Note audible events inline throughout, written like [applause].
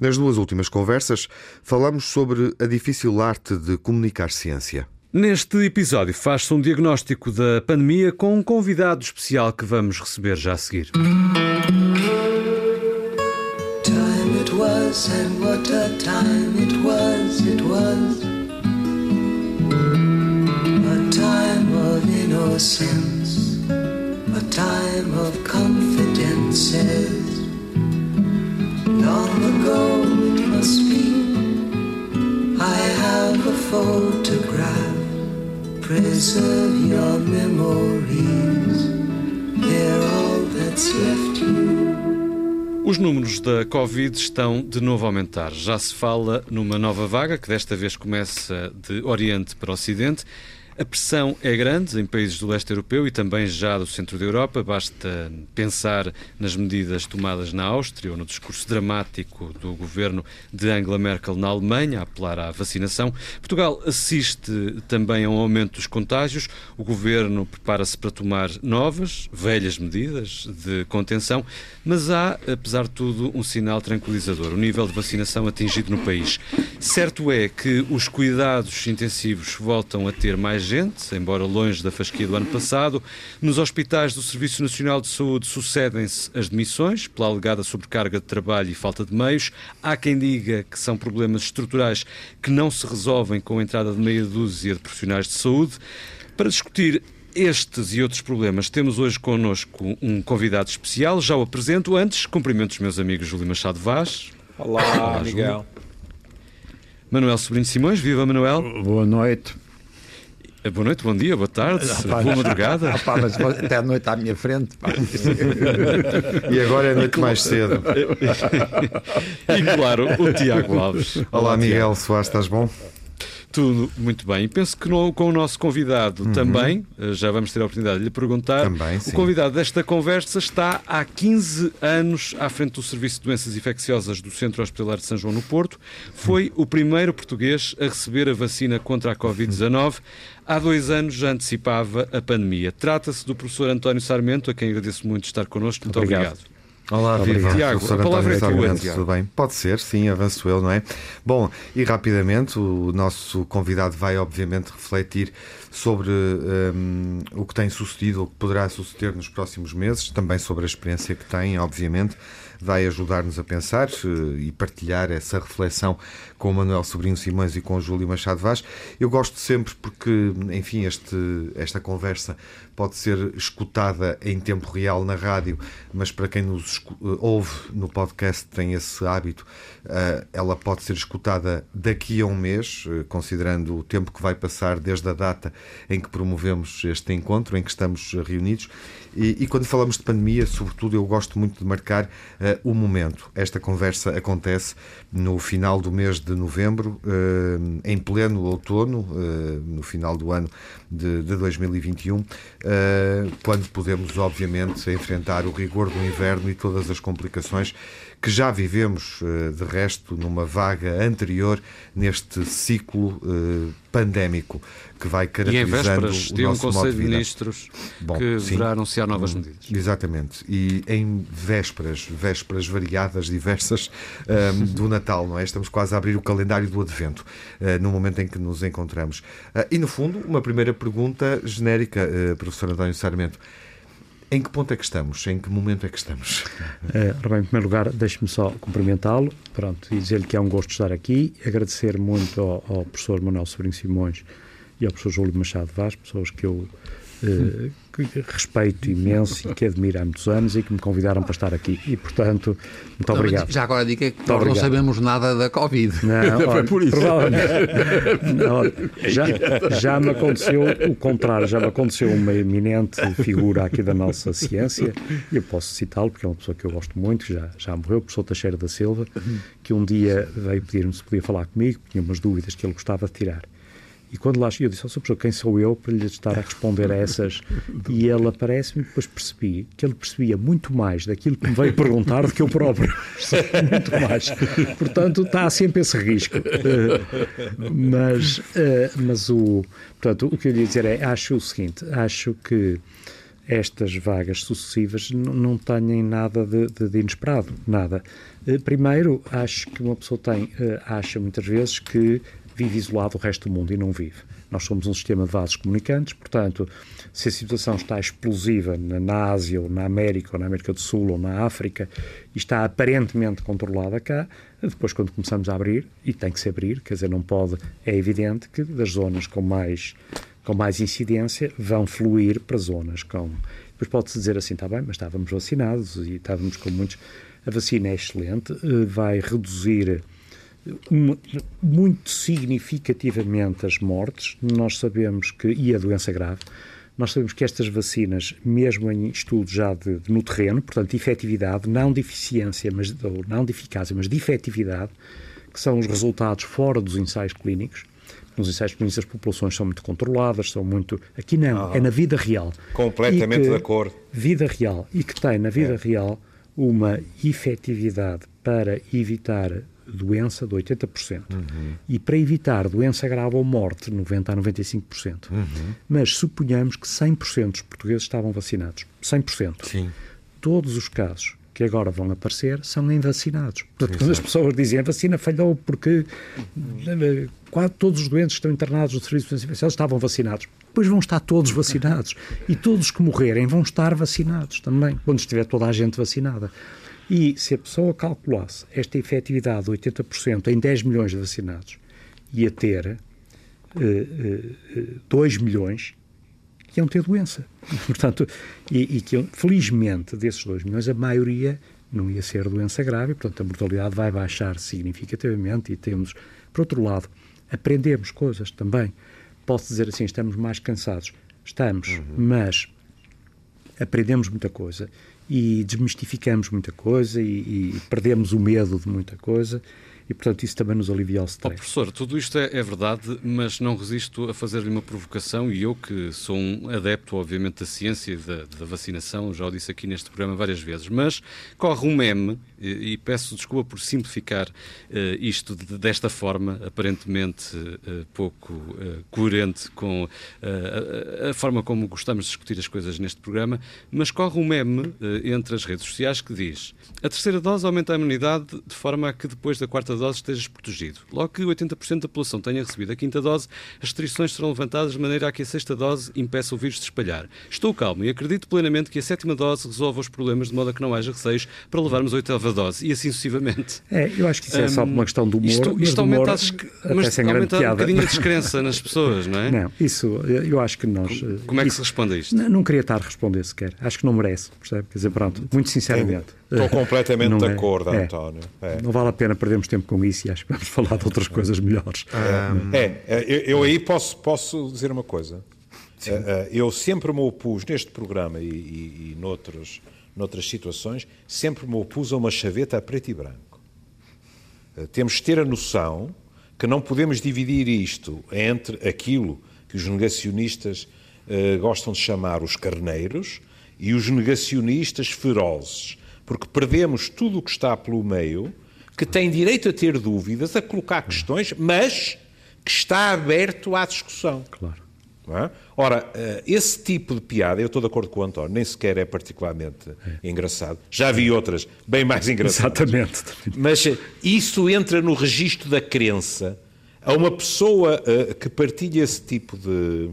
Nas duas últimas conversas, falamos sobre a difícil arte de comunicar ciência. Neste episódio faz-se um diagnóstico da pandemia com um convidado especial que vamos receber já a seguir. Time it was and what a time it was, it was A time of innocence, a time of confidences Long ago it must be I have a photograph Preserve your memories They're all that's left you Os números da Covid estão de novo a aumentar. Já se fala numa nova vaga, que desta vez começa de Oriente para Ocidente. A pressão é grande em países do leste europeu e também já do centro da Europa. Basta pensar nas medidas tomadas na Áustria ou no discurso dramático do governo de Angela Merkel na Alemanha a apelar à vacinação. Portugal assiste também a um aumento dos contágios. O governo prepara-se para tomar novas, velhas medidas de contenção, mas há, apesar de tudo, um sinal tranquilizador: o nível de vacinação atingido no país. Certo é que os cuidados intensivos voltam a ter mais gente, embora longe da fasquia do ano passado. Nos hospitais do Serviço Nacional de Saúde sucedem-se as demissões pela alegada sobrecarga de trabalho e falta de meios. Há quem diga que são problemas estruturais que não se resolvem com a entrada de meia dúzia de profissionais de saúde. Para discutir estes e outros problemas, temos hoje connosco um convidado especial. Já o apresento. Antes, cumprimento os meus amigos Júlio Machado Vaz. Olá, Olá Miguel. Manuel Sobrinho Simões. Viva, Manuel. Boa noite. Eh, boa noite, bom dia, boa tarde, ah, boa madrugada. Ah, pá, mas até a noite à minha frente. [laughs] e agora é noite mais cedo. [laughs] e claro, o Tiago Alves. Olá, Olá Miguel. Soares, estás bom? Tudo muito bem. Penso que no, com o nosso convidado uhum. também, eh, já vamos ter a oportunidade de lhe perguntar. Também, o convidado desta conversa está há 15 anos à frente do Serviço de Doenças Infecciosas do Centro Hospitalar de São João no Porto. Foi o primeiro português a receber a vacina contra a Covid-19. Há dois anos já antecipava a pandemia. Trata-se do professor António Sarmento, a quem agradeço muito estar connosco. Muito obrigado. obrigado. Olá, viva. Tiago, a palavra é tua, Tudo bem? Pode ser, sim, avanço eu, não é? Bom, e rapidamente, o nosso convidado vai, obviamente, refletir sobre um, o que tem sucedido, o que poderá suceder nos próximos meses, também sobre a experiência que tem, obviamente vai ajudar-nos a pensar eh, e partilhar essa reflexão com o Manuel Sobrinho Simões e com o Júlio Machado Vaz. Eu gosto sempre porque, enfim, este, esta conversa pode ser escutada em tempo real na rádio, mas para quem nos eh, ouve no podcast tem esse hábito, eh, ela pode ser escutada daqui a um mês, considerando o tempo que vai passar desde a data em que promovemos este encontro, em que estamos reunidos. E, e quando falamos de pandemia, sobretudo, eu gosto muito de marcar uh, o momento. Esta conversa acontece no final do mês de novembro, uh, em pleno outono, uh, no final do ano de, de 2021, quando podemos, obviamente, enfrentar o rigor do inverno e todas as complicações que já vivemos, de resto, numa vaga anterior neste ciclo pandémico que vai caracterizando e em vésperas, o nosso um Conselho de, de Ministros Bom, que sim, deverá anunciar novas hum, medidas. Exatamente. E em vésperas, vésperas variadas, diversas, um, [laughs] do Natal, não é? Estamos quase a abrir o calendário do Advento, uh, no momento em que nos encontramos. Uh, e, no fundo, uma primeira pergunta genérica, uh, professor António Sarmento. Em que ponto é que estamos? Em que momento é que estamos? Uh, bem, em primeiro lugar, deixe-me só cumprimentá-lo pronto, e dizer-lhe que é um gosto estar aqui. Agradecer muito ao, ao professor Manuel Sobrinho Simões e ao professor Júlio Machado Vaz, pessoas que eu uh, que respeito imenso e que admiro há muitos anos e que me convidaram para estar aqui. E, portanto, muito não, obrigado. Já agora diga que nós não sabemos nada da Covid. Não, [laughs] Foi por isso. Provavelmente. Não, já, já me aconteceu o contrário, já me aconteceu uma eminente figura aqui da nossa ciência, e eu posso citá-lo, porque é uma pessoa que eu gosto muito, já, já morreu, o professor Teixeira da Silva, que um dia veio pedir-me se podia falar comigo, tinha umas dúvidas que ele gostava de tirar. E quando lá cheguei, eu disse, oh, professor, quem sou eu para lhe estar a responder a essas? [laughs] e ele aparece-me e depois percebi que ele percebia muito mais daquilo que me veio perguntar do que eu próprio. [laughs] muito mais. Portanto, está sempre esse risco. [laughs] mas, eh, mas o, portanto, o que eu lhe ia dizer é, acho o seguinte, acho que estas vagas sucessivas não têm nada de, de, de inesperado, nada. Uh, primeiro, acho que uma pessoa tem, uh, acha muitas vezes que vive isolado do resto do mundo e não vive. Nós somos um sistema de vasos comunicantes, portanto, se a situação está explosiva na, na Ásia, ou na América, ou na América do Sul, ou na África, e está aparentemente controlada cá, depois quando começamos a abrir, e tem que se abrir, quer dizer, não pode, é evidente que das zonas com mais, com mais incidência vão fluir para zonas com... Depois pode-se dizer assim, está bem, mas estávamos vacinados e estávamos com muitos... A vacina é excelente, eh, vai reduzir muito significativamente as mortes. Nós sabemos que, e a doença grave, nós sabemos que estas vacinas, mesmo em estudos já de, de, no terreno, portanto, de efetividade, não de eficiência, mas, ou não de eficácia, mas de efetividade, que são os resultados fora dos ensaios clínicos. Nos ensaios clínicos as populações são muito controladas, são muito. Aqui não, ah, é na vida real. Completamente que, de acordo. Vida real. E que tem na vida é. real uma efetividade para evitar doença de 80%. Uhum. E para evitar doença grave ou morte, 90% a 95%. Uhum. Mas suponhamos que 100% dos portugueses estavam vacinados. 100%. Sim. Todos os casos que agora vão aparecer são em vacinados. Portanto, quando as pessoas dizem a vacina falhou porque quase todos os doentes que estão internados no Serviço de Prevenção estavam vacinados. Depois vão estar todos vacinados. E todos que morrerem vão estar vacinados também, quando estiver toda a gente vacinada. E se a pessoa calculasse esta efetividade de 80% em 10 milhões de vacinados, ia ter uh, uh, 2 milhões que iam ter doença. Portanto, e, e que, felizmente, desses 2 milhões, a maioria não ia ser doença grave, portanto, a mortalidade vai baixar significativamente e temos, por outro lado, aprendemos coisas também. Posso dizer assim, estamos mais cansados. Estamos, uhum. mas aprendemos muita coisa e desmistificamos muita coisa e, e, perdemos o medo de muita coisa e, portanto, isso também nos alivia o stress. Oh, professor, tudo isto é, é, verdade, mas não resisto a fazer-lhe uma provocação e eu, que sou um adepto, obviamente, da ciência e da, da, vacinação, já o disse aqui neste programa várias vezes, mas corre um meme, e, e peço desculpa por simplificar uh, isto de, desta forma, aparentemente uh, pouco uh, coerente com a, a, forma como gostamos de discutir as coisas neste programa, mas corre um meme entre as redes sociais que diz a terceira dose aumenta a imunidade de forma a que depois da quarta dose estejas protegido. Logo que 80% da população tenha recebido a quinta dose, as restrições serão levantadas de maneira a que a sexta dose impeça o vírus de espalhar. Estou calmo e acredito plenamente que a sétima dose resolva os problemas de modo a que não haja receios para levarmos a oitava dose e assim sucessivamente. É, eu acho que isso é só uma questão do humor. Isto, isto aumenta, as, mas aumenta um bocadinho a descrença [laughs] nas pessoas, não é? Não, isso eu acho que nós. Como, como é que isso, se responde a isto? Não, não, queria estar a responder sequer. Acho que não merece, percebe? Quer dizer, pronto, muito sinceramente. Estou completamente de é, acordo, é, António. É. Não vale a pena perdermos tempo com isso e acho que vamos [laughs] falar de outras coisas melhores. É, é, é eu, eu, aí posso, posso dizer uma coisa. Sim. Eh, eh, eu sempre me opus neste programa e, e, e noutros, noutras situações, sempre me opus a uma chaveta a preto e branco. Eh, temos de ter a noção que não podemos dividir isto entre aquilo que os negacionistas gostam de chamar os carneiros e os negacionistas ferozes porque perdemos tudo o que está pelo meio, que tem direito a ter dúvidas, a colocar questões, mas que está aberto à discussão. Claro. É? Ora, eh, esse tipo de piada, eu estou de acordo com o António, nem sequer é particularmente é. engraçado. Já vi outras bem mais engraçadas. Exatamente. Mas eh, isso entra no registro da crença. A uma pessoa uh, que partilha esse tipo de,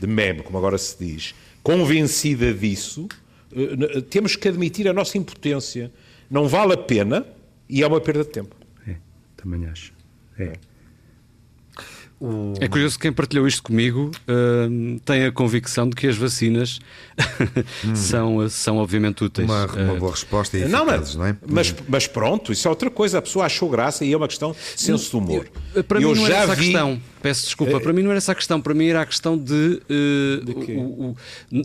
de meme, como agora se diz, convencida disso, eh, temos que admitir a nossa impotência. Não vale a pena e é uma perda de tempo. É, também acho. É. O... É curioso que quem partilhou isto comigo uh, tem a convicção de que as vacinas [laughs] hum. são, são obviamente úteis. Uma, uma boa resposta e não, mas, não é? Mas, mas, pronto, isso é outra coisa. A pessoa achou graça e é uma questão de senso de humor. Eu, para eu mim não já era essa vi... a questão. Peço desculpa, é... para mim não era essa a questão. Para mim era a questão de. Uh, de o, o,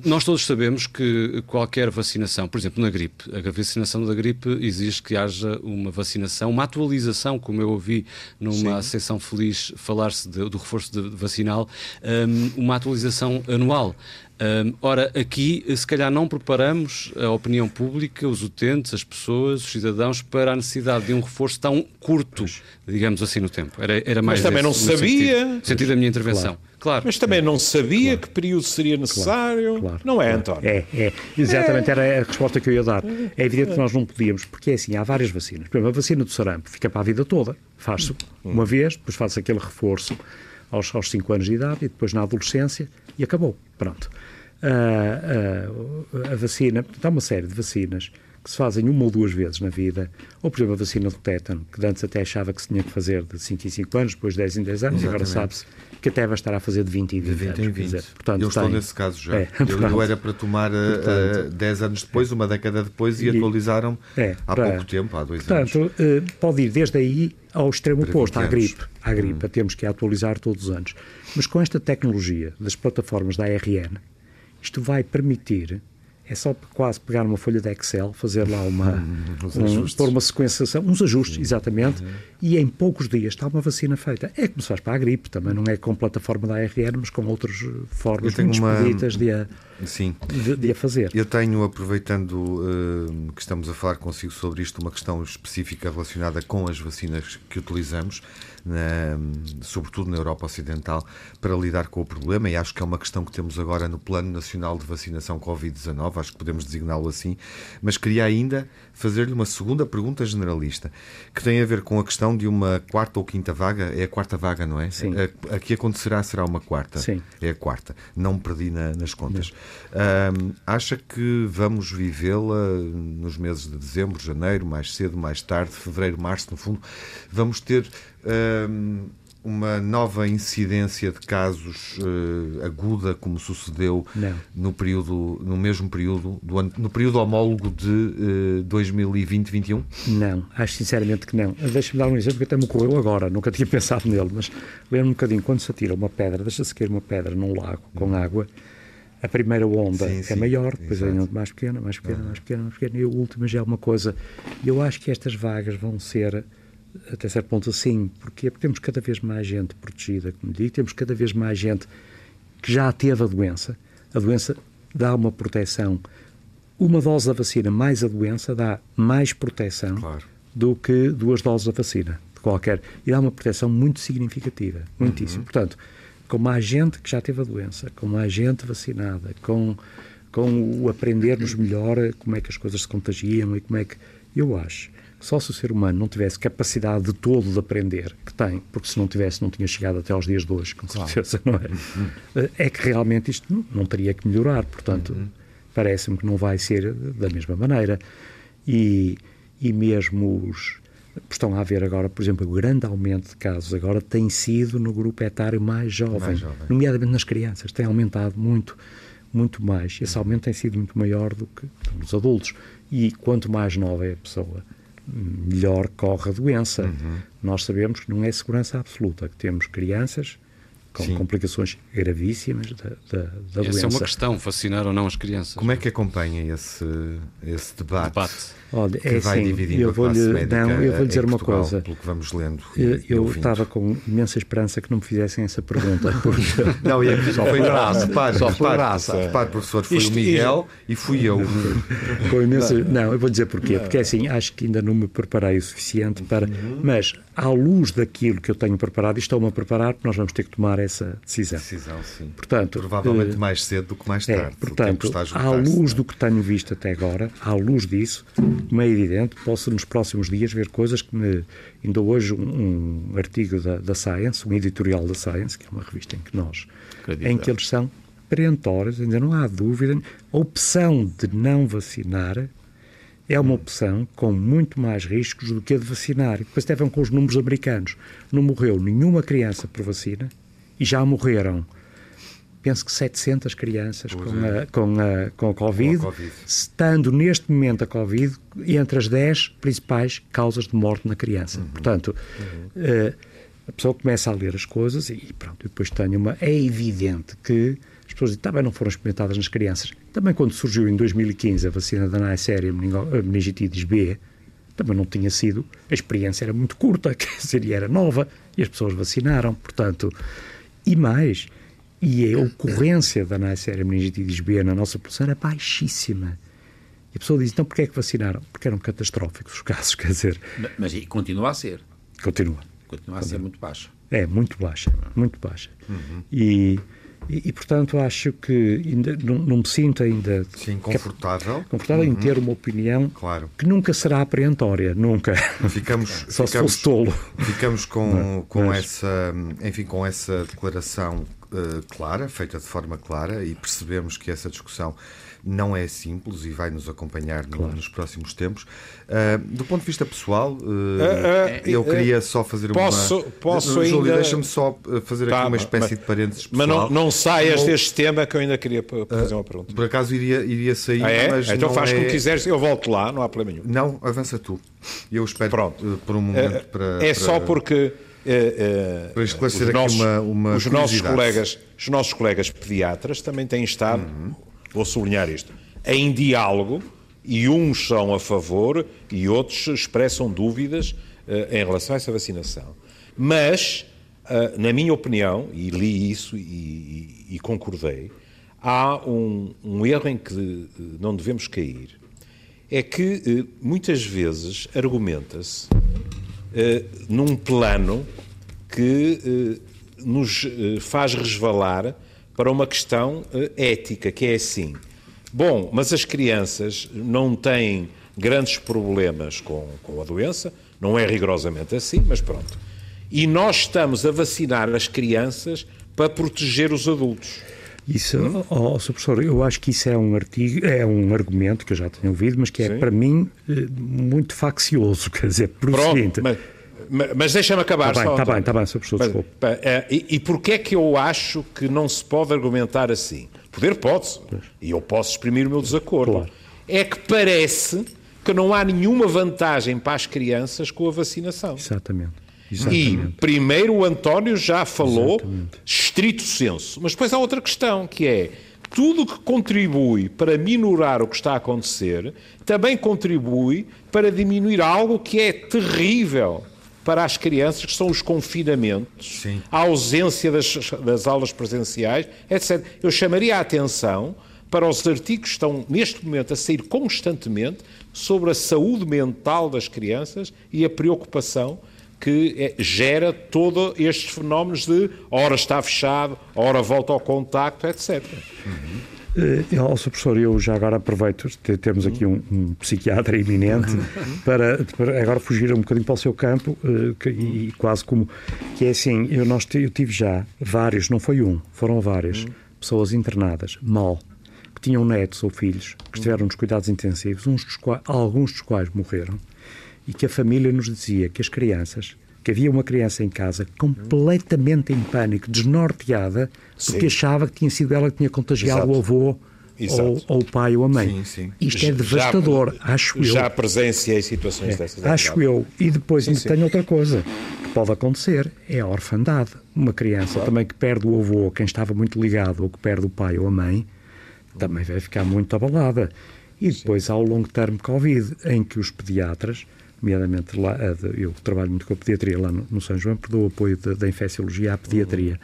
nós todos sabemos que qualquer vacinação, por exemplo, na gripe, a vacinação da gripe exige que haja uma vacinação, uma atualização, como eu ouvi numa Sim. sessão feliz falar-se de do, do reforço de, vacinal, um, uma atualização anual. Um, ora, aqui, se calhar, não preparamos a opinião pública, os utentes, as pessoas, os cidadãos, para a necessidade de um reforço tão curto, digamos assim, no tempo. Era, era mais Mas também não sabia. Sentido, sentido da minha intervenção. Claro. Claro. Mas também não sabia claro. que período seria necessário. Claro. Não é, António? É, é. Exatamente, é. era a resposta que eu ia dar. É evidente que nós não podíamos, porque é assim, há várias vacinas. Por exemplo, a vacina do sarampo fica para a vida toda. Faz-se uma vez, depois faz aquele reforço aos, aos 5 anos de idade e depois na adolescência e acabou. Pronto. Uh, uh, a vacina, portanto, há uma série de vacinas que se fazem uma ou duas vezes na vida, ou por exemplo a vacina do tétano, que antes até achava que se tinha que fazer de 5 em 5 anos, depois de 10 em 10 anos, e agora sabe-se que até vai estar a fazer de 20 em 20, de 20 anos. Em 20. Dizer, portanto, eu estou tem... nesse caso já. É, eu, eu, era para tomar uh, portanto, uh, 10 anos depois, uma década depois, e, e atualizaram é, há para, pouco tempo, há dois portanto, anos. Portanto, uh, pode ir desde aí ao extremo oposto, à gripe. À gripe, hum. temos que atualizar todos os anos. Mas com esta tecnologia das plataformas da ARN, isto vai permitir é só quase pegar uma folha de Excel, fazer lá uma, um, pôr uma sequenciação, uns ajustes, exatamente, uhum. E em poucos dias está uma vacina feita. É como se faz para a gripe, também não é com plataforma da ARN, mas com outras formas muito uma... expeditas de a, Sim. De, de, a fazer. Eu tenho, aproveitando uh, que estamos a falar consigo sobre isto, uma questão específica relacionada com as vacinas que utilizamos na, sobretudo na Europa Ocidental, para lidar com o problema, e acho que é uma questão que temos agora no Plano Nacional de Vacinação Covid-19, acho que podemos designá-lo assim, mas queria ainda fazer-lhe uma segunda pergunta generalista, que tem a ver com a questão de uma quarta ou quinta vaga. É a quarta vaga, não é? Sim. A, a que acontecerá será uma quarta. Sim. É a quarta. Não me perdi na, nas contas. Um, acha que vamos vivê-la nos meses de dezembro, janeiro, mais cedo, mais tarde, fevereiro, março, no fundo? Vamos ter uma nova incidência de casos uh, aguda, como sucedeu no período, no mesmo período do ano, no período homólogo de uh, 2020-21? Não, acho sinceramente que não. Deixa-me dar um exemplo que até me ocorreu agora, nunca tinha [laughs] pensado nele, mas lembro um bocadinho quando se atira uma pedra, deixa-se cair uma pedra num lago com água. A primeira onda sim, é sim, maior, depois a onda mais pequena, mais pequena, mais pequena, mais pequena, e a última já é uma coisa. Eu acho que estas vagas vão ser até certo ponto. Porquê? Porque temos cada vez mais gente protegida, como digo, temos cada vez mais gente que já teve a doença. A doença dá uma proteção. Uma dose da vacina mais a doença dá mais proteção claro. do que duas doses da vacina, de qualquer. E dá uma proteção muito significativa, muitíssimo. Uhum. Portanto, com mais gente que já teve a doença, com mais gente vacinada, com, com o aprendermos melhor como é que as coisas se contagiam e como é que. Eu acho só se o ser humano não tivesse capacidade de todo de aprender, que tem, porque se não tivesse não tinha chegado até aos dias de hoje, com certeza, não é? Uhum. É que realmente isto não teria que melhorar, portanto, uhum. parece-me que não vai ser da mesma maneira. E, e mesmo os, estão a haver agora, por exemplo, o grande aumento de casos agora tem sido no grupo etário mais jovem, mais jovem. nomeadamente nas crianças, tem aumentado muito, muito mais. Esse aumento tem sido muito maior do que nos adultos. E quanto mais nova é a pessoa, melhor corre a doença. Uhum. Nós sabemos que não é segurança absoluta, que temos crianças com Sim. complicações gravíssimas da, da, da doença. Essa é uma questão, vacinar ou não as crianças. Como é que acompanha esse, esse debate? debate. Olha, é vai assim, dividindo eu vou lhe, não, eu vou lhe dizer uma coisa. Pelo que vamos lendo. Eu, eu estava com imensa esperança que não me fizessem essa pergunta. [laughs] Porque... não, e é só foi graça. Repare, só foi graça. Repare, professor, foi isto, o Miguel e fui eu. [laughs] com imensa... Não, eu vou dizer porquê. Porque assim, acho que ainda não me preparei o suficiente para. Uhum. Mas, à luz daquilo que eu tenho preparado, e estou-me a preparar, nós vamos ter que tomar essa decisão. Decisão, sim. Portanto, Provavelmente uh... mais cedo do que mais tarde. É, portanto, à luz do que tenho visto até agora, à luz disso, como é evidente, posso nos próximos dias ver coisas que me. Ainda hoje um, um artigo da, da, Science, um editorial da Science, que é uma revista em que nós. Acredita. em que eles são perentórios, ainda não há dúvida. A opção de não vacinar é uma opção com muito mais riscos do que a de vacinar. E depois até com os números americanos. Não morreu nenhuma criança por vacina e já morreram penso que 700 crianças com a, com, a, com a COVID, com a COVID, estando neste momento a Covid entre as 10 principais causas de morte na criança. Uhum. Portanto, uhum. Uh, a pessoa começa a ler as coisas e pronto, depois tem uma. É evidente que as pessoas também não foram experimentadas nas crianças. Também quando surgiu em 2015 a vacina da Neisseria meningitidis B, também não tinha sido, a experiência era muito curta, [laughs] quer dizer, era nova, e as pessoas vacinaram, portanto, e mais, e a ocorrência da Neisseria meningitidis B na nossa população era baixíssima. E a pessoa diz, então porquê é que vacinaram? Porque eram catastróficos os casos, [laughs] quer dizer... Mas e continua a ser. Continua. Continua a ser muito baixa. É, muito baixa, muito baixa. Uhum. E, e, e, portanto, acho que ainda, não, não, me sinto ainda... Sim, confortável. confortável uhum. em ter uma opinião claro. que nunca será aprehentória, nunca. Ficamos, Só ficamos, se fosse tolo. Ficamos com, com, essa, enfim, com essa declaração uh, clara, feita de forma clara, e percebemos que essa discussão não é simples e vai nos acompanhar claro. nos próximos tempos. Uh, do ponto de vista pessoal, uh, uh, eu queria só fazer posso, uma. Posso Júlio, ainda... deixa-me só fazer tá, aqui uma espécie mas, de parênteses. Pessoal. Mas não, não saias deste tema que eu ainda queria fazer uma pergunta. Por acaso iria, iria sair, ah, é? mas. Então faz é... como quiseres, eu volto lá, não há problema nenhum. Não, avança tu. Eu espero Pronto. por um momento para. É para... só porque. Uh, uh, para esclarecer aqui nossos, uma, uma os nossos colegas os nossos colegas pediatras também têm estado uhum. Vou sublinhar isto em diálogo e uns são a favor e outros expressam dúvidas uh, em relação a essa vacinação. Mas, uh, na minha opinião, e li isso e, e, e concordei, há um, um, erro em que uh, não devemos cair. É que muitas vezes argumenta-se num plano que nos faz resvalar para uma questão ética, que é assim Bom, mas as crianças não têm grandes problemas com, com a doença, não é rigorosamente assim, mas pronto. E nós estamos a vacinar as crianças para proteger os adultos. Isso, hum? oh, oh, professor, eu acho que isso é um artigo, é um argumento que eu já tenho ouvido, mas que é Sim. para mim eh, muito faccioso, [laughs] quer dizer, por Pronto, seguinte. Mas, mas deixa-me acabar tá só. Está bem, está bem, Sr. Professor, desculpe. Eh, e, e porquê é que eu acho que não se pode argumentar assim? Poder pode-se. E eu posso exprimir o meu desacordo. Claro. É que parece que não há nenhuma vantagem para as crianças com a vacinação. Exatamente. Exatamente. E primeiro o António já falou Exatamente. estrito senso. Mas depois há outra questão, que é tudo que contribui para minorar o que está a acontecer também contribui para diminuir algo que é terrível para as crianças, que são os confinamentos, Sim. a ausência das, das aulas presenciais, etc. Eu chamaria a atenção para os artigos que estão neste momento a sair constantemente sobre a saúde mental das crianças e a preocupação que é, gera todos estes fenómenos de hora está fechado, hora volta ao contacto, etc. Uhum. Uh, oh, professor, eu já agora aproveito, temos aqui um, um psiquiatra iminente, para, para, agora fugir um bocadinho para o seu campo, uh, que, e quase como, que é assim, eu, nós, eu tive já vários, não foi um, foram várias, pessoas internadas, mal, que tinham netos ou filhos, que estiveram nos cuidados intensivos, uns dos quais, alguns dos quais morreram, e que a família nos dizia que as crianças que havia uma criança em casa completamente em pânico, desnorteada, porque sim. achava que tinha sido ela que tinha contagiado Exato. o avô ou, ou, o pai ou a mãe. Sim, sim. Isto é devastador, já, acho eu. Já presenciei situações é, dessas. Acho eu. E depois sim, tenho outra coisa que pode acontecer, é a orfandade. Uma criança claro. também que perde o avô, quem estava muito ligado, ou que perde o pai ou a mãe, também vai ficar muito abalada. E depois há o longo termo Covid, em que os pediatras nomeadamente lá, eu trabalho muito com a pediatria lá no, São João, porque dou apoio da infecciologia à pediatria.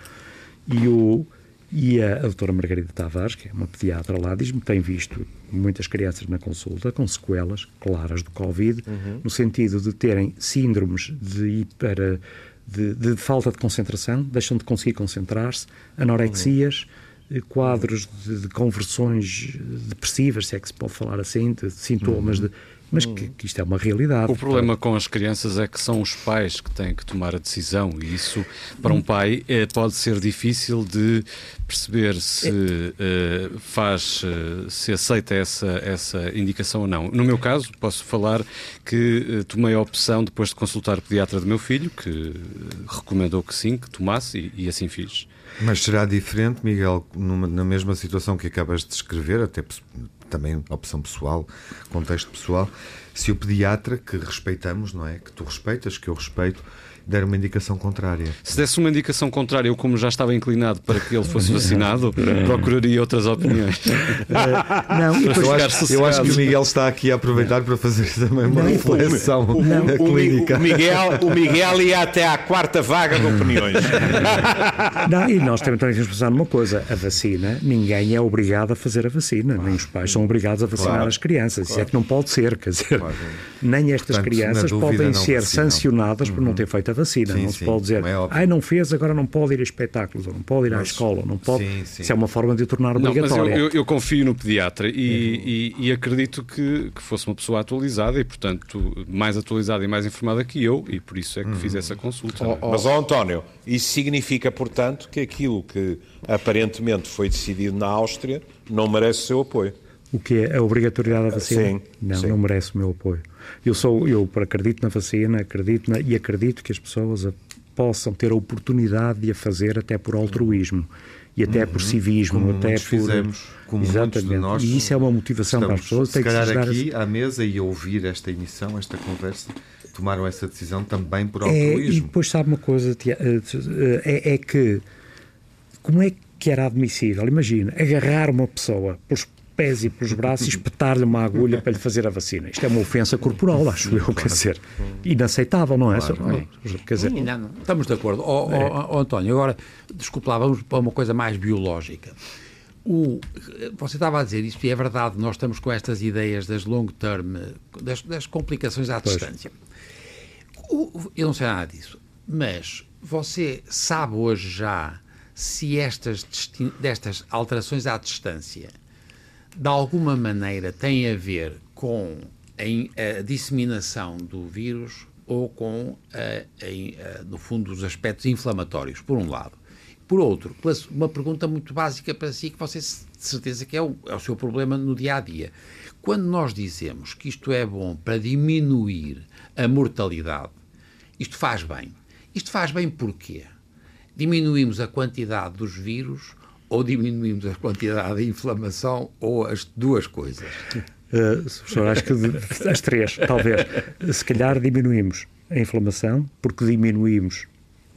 E, o, e a, a doutora Margarida Tavares, que é uma pediatra lá, diz-me que tem visto muitas crianças na consulta com sequelas claras do Covid, uhum. no sentido de terem síndromes de hiper... De, de, falta de concentração, deixam de conseguir concentrar-se, anorexias, uhum. quadros de, de, conversões depressivas, se é que se pode falar assim, de sintomas uhum. de mas que, que, isto é uma realidade. O problema com as crianças é que são os pais que têm que tomar a decisão e isso, para um pai, é, pode ser difícil de perceber se uh, faz, uh, se aceita essa, essa indicação ou não. No meu caso, posso falar que uh, tomei a opção, depois de consultar o pediatra do meu filho, que recomendou que sim, que tomasse e, e assim fiz. Mas será diferente, Miguel, numa, na mesma situação que acabas de descrever, até também opção pessoal, contexto pessoal. Se o pediatra, que respeitamos, não é? Que tu respeitas, que eu respeito, der uma indicação contrária. Se desse uma indicação contrária, eu, como já estava inclinado para que ele fosse vacinado, [laughs] procuraria outras opiniões. [laughs] Não, e Eu acho, eu acho que o Miguel está aqui a aproveitar para fazer também uma Não, reflexão O, Mi- clínica. o Miguel, o Miguel ia até à quarta vaga de opiniões. [laughs] não, e nós também temos que pensar numa coisa: a vacina, ninguém é obrigado a fazer a vacina, nem os pais são obrigados a vacinar Claro. as crianças. Isso é que não pode ser, quer dizer, Claro. nem estas Portanto, crianças dúvida, podem não ser vacinam. sancionadas por não ter feito a vacina. Sim, não se sim, pode dizer, é ai, não fez, agora não pode ir a espetáculos, ou não pode ir à Mas- escola, não pode. Sim, sim. Isso é uma forma de o tornar Não, mas eu, obrigatória. eu- eu confio no pediatra e, e- e acredito que, que fosse uma pessoa atualizada e, portanto, mais atualizada e mais informada que eu, e por isso é que fiz essa consulta. é? Mas, ó António, isso significa, portanto, que aquilo que aparentemente foi decidido na Áustria não merece o seu apoio. O que é a obrigatoriedade da vacina? Sim, não, sim. não merece o meu apoio. Eu sou, eu acredito na vacina, acredito na- e acredito que as pessoas a- possam ter a oportunidade de a fazer até por altruísmo e até por civismo, Uhum. Como até por fizemos, como de exatamente. nós e isso é uma motivação para as pessoas. se Tem que se calhar dar aqui à mesa e ouvir esta emissão, esta conversa, tomaram essa decisão também por É, e altruísmo. depois sabe uma coisa, Tia- eh, é, é que como é que era admissível? Imagina, agarrar uma pessoa pelos pés e pelos braços e espetar-lhe uma agulha para lhe fazer a vacina. Isto é uma ofensa corporal, acho eu, quer dizer, inaceitável, não é? Quer dizer, Sim, não, não. Estamos de acordo. Ó, ó, ó, António, agora, desculpe lá, vamos para uma coisa mais biológica. O, você estava a dizer isto e é verdade, nós estamos com estas ideias das long term, das, das complicações à distância. O- eu não sei nada disso, mas você sabe hoje já se estas, destas alterações à distância de alguma maneira têm a ver com a, in- a disseminação do vírus ou com, no fundo, os aspectos inflamatórios, por um lado. Por outro, uma pergunta muito básica para si, que você de certeza que é o, é o seu problema no dia a dia. Quando nós dizemos que isto é bom para diminuir a mortalidade, isto faz bem. Isto faz bem porquê? Diminuímos a quantidade dos vírus ou diminuímos a quantidade de inflamação ou as duas coisas? Uh, professor, acho que as três, talvez. Se calhar diminuímos a inflamação, porque diminuímos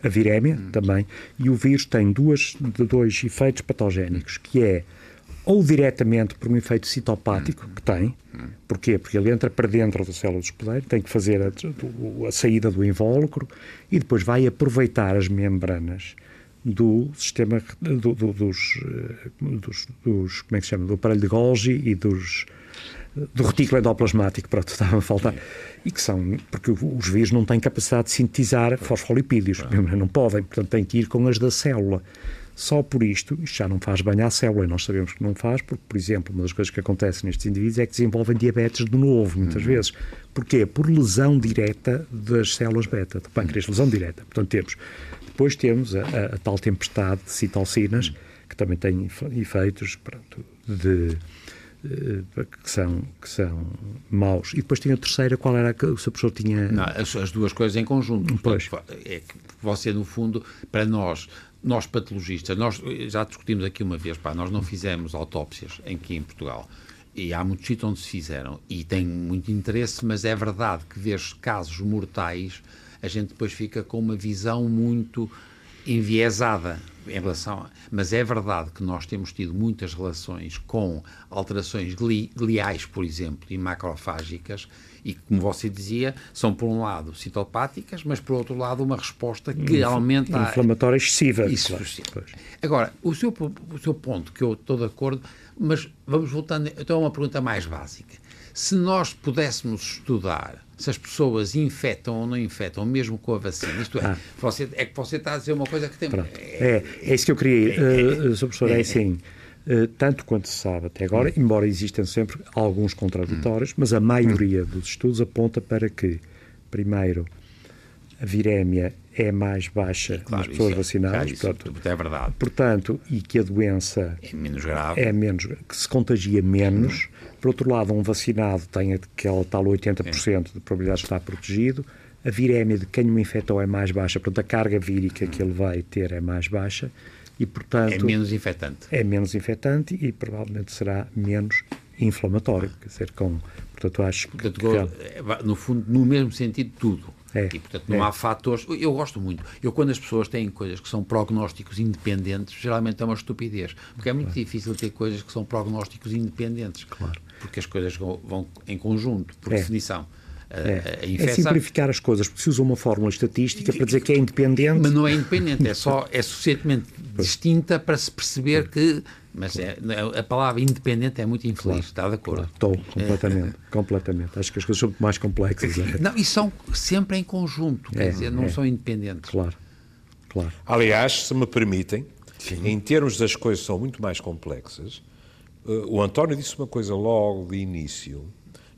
a virémia também, e o vírus tem duas, dois efeitos patogénicos, que é ou diretamente por um efeito citopático, que tem, porquê? Porque ele entra para dentro da célula do hospedeiro, tem que fazer a, a saída do invólucro e depois vai aproveitar as membranas do sistema do- do- dos, eh, dos, dos- como é que se chama do aparelho de Golgi e dos do retículo endoplasmático, pronto, [laughs] estava a faltar, e que são, porque os vírus não têm capacidade de sintetizar fosfolipídios, não podem, portanto têm que ir com as da célula. Só por isto, isto já não faz bem à célula, e nós sabemos que não faz, porque, por exemplo, uma das coisas que acontece nestes indivíduos é que desenvolvem diabetes de novo, muitas vezes. Porquê? Por lesão direta das células beta, do pâncreas, lesão direta. Portanto, temos. Depois temos a, a- a tal tempestade de citocinas, que também tem efe- efeitos pronto, de eh, que são, que são maus. E depois tinha a terceira, qual era a que o seu professor tinha. Não, as, as duas coisas em conjunto. Pois. É que você, no fundo, para nós, nós patologistas, nós já discutimos aqui uma vez, pá, nós não fizemos autópsias aqui em Portugal. E há muitos sítios onde se fizeram. E tem muito interesse, mas é verdade que vês casos mortais, a gente depois fica com uma visão muito enviesada em relação a... Mas é verdade que nós temos tido muitas relações com alterações gli- gliais, por exemplo, e macrofágicas, e como você dizia, são por um lado citopáticas, mas por outro lado uma resposta que aumenta a, Inflamatória excessiva. isso, claro. Agora, o seu, o seu ponto, que eu estou de acordo, mas vamos voltando então a uma pergunta mais básica. Se nós pudéssemos estudar se as pessoas infectam ou não infectam, mesmo com a vacina, isto é, Ah. você, é que você está a dizer uma coisa que tem. Pronto. É, é isso que eu queria ir. Uh, uh, Sr. Professor, é assim. uh, tanto quanto se sabe até agora, embora existam sempre alguns contraditórios, mas a maioria dos estudos aponta para que, primeiro, a virémia é mais baixa Claro, nas pessoas é- vacinadas, isso portanto, é verdade. portanto, e que a doença É menos grave. é menos, que se contagia menos. Por outro lado, um vacinado tem aquela tal 80% de probabilidade de estar protegido. A virémia de quem o infectou é mais baixa, portanto, a carga vírica que ele vai ter é mais baixa e, portanto, É menos infectante. é menos infectante e provavelmente será menos inflamatório, quer dizer, com, portanto, acho Portanto, que- é, no fundo, no mesmo sentido, tudo. É, E, portanto, não é. há fatores. Eu gosto muito. Eu, quando as pessoas têm coisas que são prognósticos independentes, geralmente é uma estupidez. Porque é muito difícil ter coisas que são prognósticos independentes. Claro. Porque as coisas vão, em conjunto, por É. definição. É, a é simplificar as coisas, porque se usa uma fórmula estatística para dizer que é independente, Mas não é independente, é só é suficientemente [laughs] distinta para se perceber que. Mas é, a palavra independente é muito infeliz, está de acordo? estou completamente, [laughs] completamente. Acho que as coisas são muito mais complexas. É, Não, e são sempre em conjunto, quer É, dizer, não é. são independentes. claro, claro. Aliás, se me permitem, em termos das coisas são muito mais complexas, o António disse uma coisa logo de início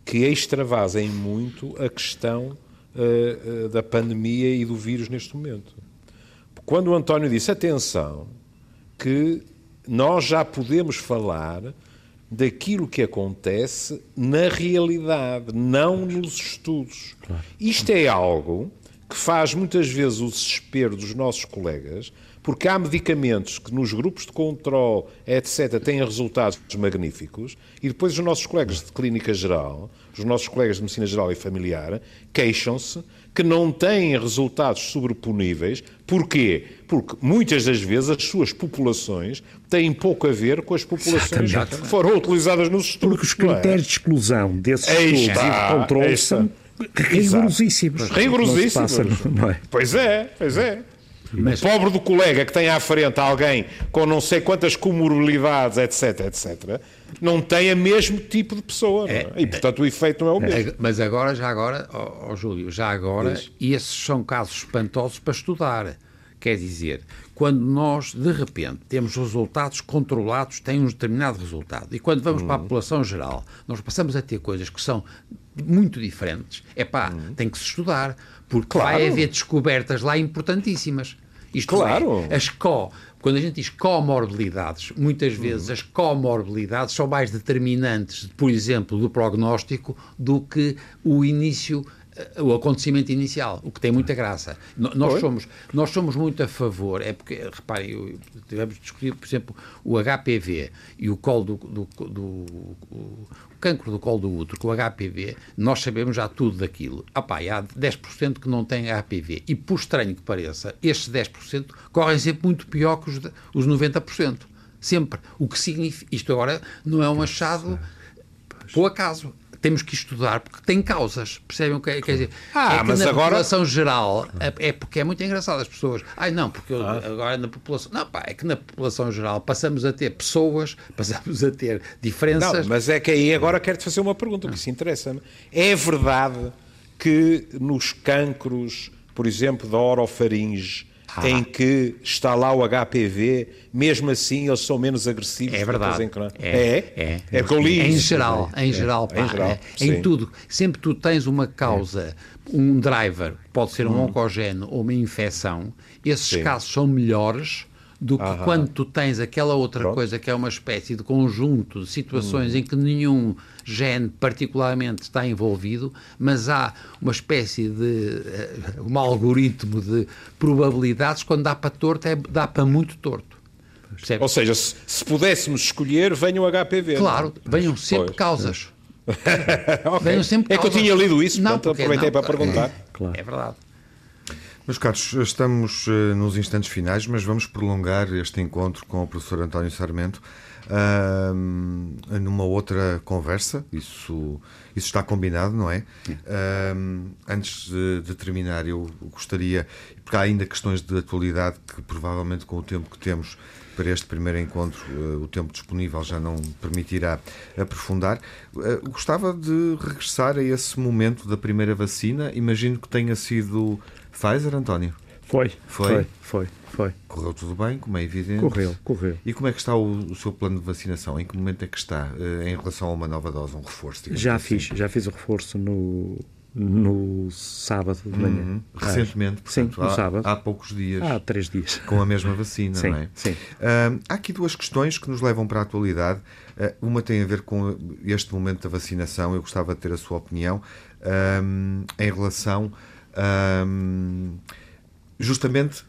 que extravasa em muito a questão eh, eh, da pandemia e do vírus neste momento. Quando o António disse, atenção, que nós já podemos falar daquilo que acontece na realidade, não nos estudos. Isto é algo que faz muitas vezes o desespero dos nossos colegas, porque há medicamentos que nos grupos de controle, etc., têm resultados magníficos, e depois os nossos colegas de clínica geral, os nossos colegas de medicina geral e familiar, queixam-se que não têm resultados sobreponíveis. Porquê? Porque muitas das vezes as suas populações têm pouco a ver com as populações Exatamente. que foram utilizadas nos estudos. Porque os é? critérios de exclusão desses estudos e de controle são rigorosíssimos. Rigorosíssimos. Não é? Pois é, pois é. Mas- O pobre do colega que tem à frente alguém com não sei quantas comorbilidades, etc, etc, não tem o mesmo tipo de pessoa. não é? E, portanto, o efeito não é o mesmo. Ag- Mas agora, já agora, ó ó, Júlio, já agora, esses são casos espantosos para estudar. Quer dizer, quando nós, de repente, temos resultados controlados, tem um determinado resultado, e quando vamos para a população geral, nós passamos a ter coisas que são muito diferentes, é pá, tem que se estudar, porque vai Claro. haver descobertas lá importantíssimas. Isto Claro. é, as co, quando a gente diz comorbilidades, muitas vezes as comorbilidades são mais determinantes, por exemplo, do prognóstico do que o início o acontecimento inicial, o que tem muita graça. Nós somos, nós somos muito a favor, é porque, reparem, eu- tivemos de discutir, por exemplo, o HPV e o colo do, do, do- o cancro do colo do útero, com o HPV, nós sabemos já tudo daquilo. Ah pá, há 10% que não têm HPV. E, por estranho que pareça, estes 10% correm sempre muito pior que os, os 90%. Sempre. O que significa. Isto agora não é um achado por acaso. Temos que estudar porque tem causas. Percebem o que é? Quer dizer, Ah, é que mas na agora- população geral é é porque é muito engraçado as pessoas. Ai não, porque eu- agora na população. Não, pá, é que na população geral passamos a ter pessoas, [laughs] passamos a ter Não, diferenças. mas é que aí agora quero-te fazer uma pergunta, porque isso interessa-me. É verdade que nos cancros, por exemplo, da orofaringe, Ah. em que está lá o HPV, mesmo assim eles são menos agressivos É verdade. em- É, É? é. É que eu li Em geral, em geral, pá, em geral, é, em tudo. Sempre tu tens uma causa, um driver, pode ser um Hum. oncogénio ou uma infecção, esses Sim. casos são melhores do que Aham. quando tu tens aquela outra Pronto. Hum. coisa que é uma espécie de conjunto de situações em que nenhum gene particularmente está envolvido, mas há uma espécie de eh, um algoritmo de probabilidades, quando dá para torto, é, dá para muito torto. Percebe? Ou seja, se, se pudéssemos escolher, venha o HPV. não é? Claro, venham sempre Pois. causas. [laughs] Ok. Venham sempre É que eu causas. tinha lido isso, Não, portanto aproveitei não. para perguntar. É verdade. Meus caros, estamos eh, nos instantes finais, mas vamos prolongar este encontro com o professor António Sarmento ahm, numa outra conversa. Isso, isso está combinado, não é? Ahm, antes de, de terminar, eu gostaria, porque há ainda questões de atualidade que provavelmente com o tempo que temos para este primeiro encontro, eh, o tempo disponível já não permitirá aprofundar. Eh, gostava de regressar a esse momento da primeira vacina. Imagino que tenha sido Pfizer, António. Foi, Foi? foi, foi, foi. Correu tudo bem, como é evidente. Correu, correu. E como é que está o, o seu plano de vacinação? Em que momento é que está eh, em relação a uma nova dose, um reforço? Já assim? fiz, já fiz o reforço no, no sábado de manhã. Uhum. Recentemente, Sim, portanto, no há, sábado. há poucos dias. Há três dias. Com a mesma vacina, [laughs] Sim, não é? sim. Ahm, há aqui duas questões que nos levam para a atualidade. Ah, uma tem a ver com este momento da vacinação. Eu gostava de ter a sua opinião ahm, em relação ahm, justamente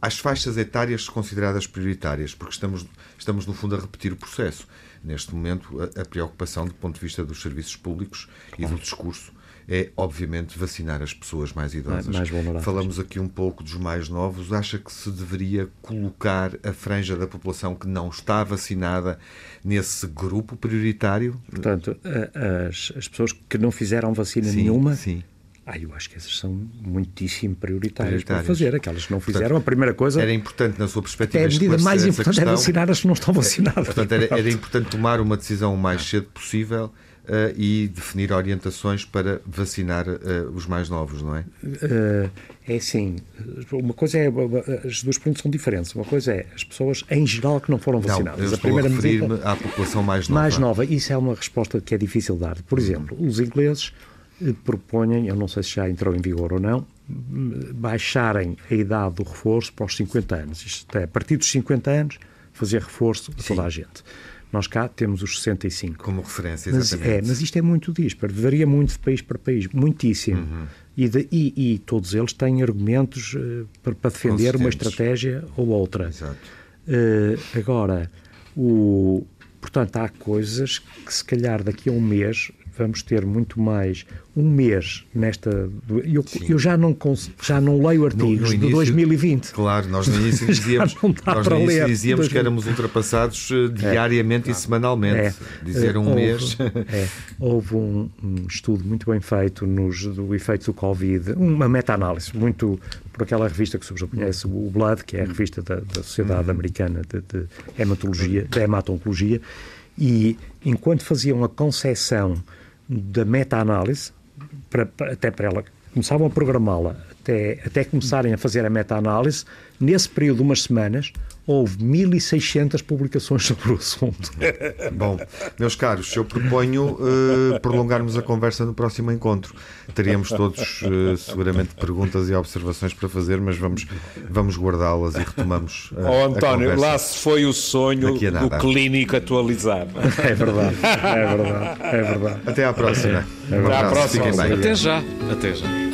às faixas etárias consideradas prioritárias, porque estamos, estamos no fundo a repetir o processo. Neste momento, a, a preocupação do ponto de vista dos serviços públicos e do discurso é, obviamente, vacinar as pessoas mais idosas. Mais. Falamos aqui um pouco dos mais novos. Acha que se deveria colocar a franja da população que não está vacinada nesse grupo prioritário? Portanto, as, as pessoas que não fizeram vacina Sim, nenhuma, Sim. Ah, eu acho que essas são muitíssimo prioritárias, para Prioritárias. fazer. Aquelas que não fizeram, a primeira coisa Era importante, na sua perspectiva, é a medida mais importante é questão. vacinar as que não estão vacinadas. Portanto, era, era importante tomar uma decisão o mais cedo possível eh, e definir orientações para vacinar eh, os mais novos, não é? Eh, é assim, uma coisa é, as duas perguntas são diferentes. Uma coisa é as pessoas em geral que não foram Não, vacinadas. eu a estou a primeira referir-me à população mais nova. mais nova, isso é uma resposta que é difícil dar. Por exemplo, os ingleses propõem, eu não sei se já entrou em vigor ou não, baixarem a idade do reforço para os 50 anos. Isto é, a partir dos 50 anos, fazer reforço a toda a gente. Nós cá temos os 65. Como referência, Mas, é, exatamente. mas isto é muito disparo, varia muito de país para país, muitíssimo. Uhum. E, de- e- e todos eles têm argumentos eh, para, para defender uma estratégia ou outra. Exato. Eh, agora, o, portanto, há coisas que se calhar daqui a um mês vamos ter muito mais um mês nesta. Eu, eu já, não, cons- já não leio artigos de 2020. Claro, nós no início [laughs] dizíamos, nós no início dizíamos que éramos ultrapassados eh, diariamente e semanalmente. É. Dizer Eh, um houve, mês. é, houve um, um estudo muito bem feito nos, do efeito do Covid, uma meta-análise, muito por aquela revista que conhece, o Blood, que é a revista da, da Sociedade Americana de, de Hematologia, da Hematologia, e enquanto faziam a concepção da meta-análise, até para ela, começavam a programá-la, até, até começarem a fazer a meta-análise, nesse período de umas semanas, houve 1.600 publicações sobre o assunto. [laughs] Bom, meus caros, eu proponho eh, prolongarmos a conversa no próximo encontro. Teríamos todos eh, seguramente perguntas e observações para fazer, mas vamos, vamos guardá-las e retomamos. Ó a António, conversa. lá se foi o sonho a do clínico atualizado. [laughs] É verdade, é verdade, é verdade. Até à próxima. Um Até à próxima. Até já. Até já.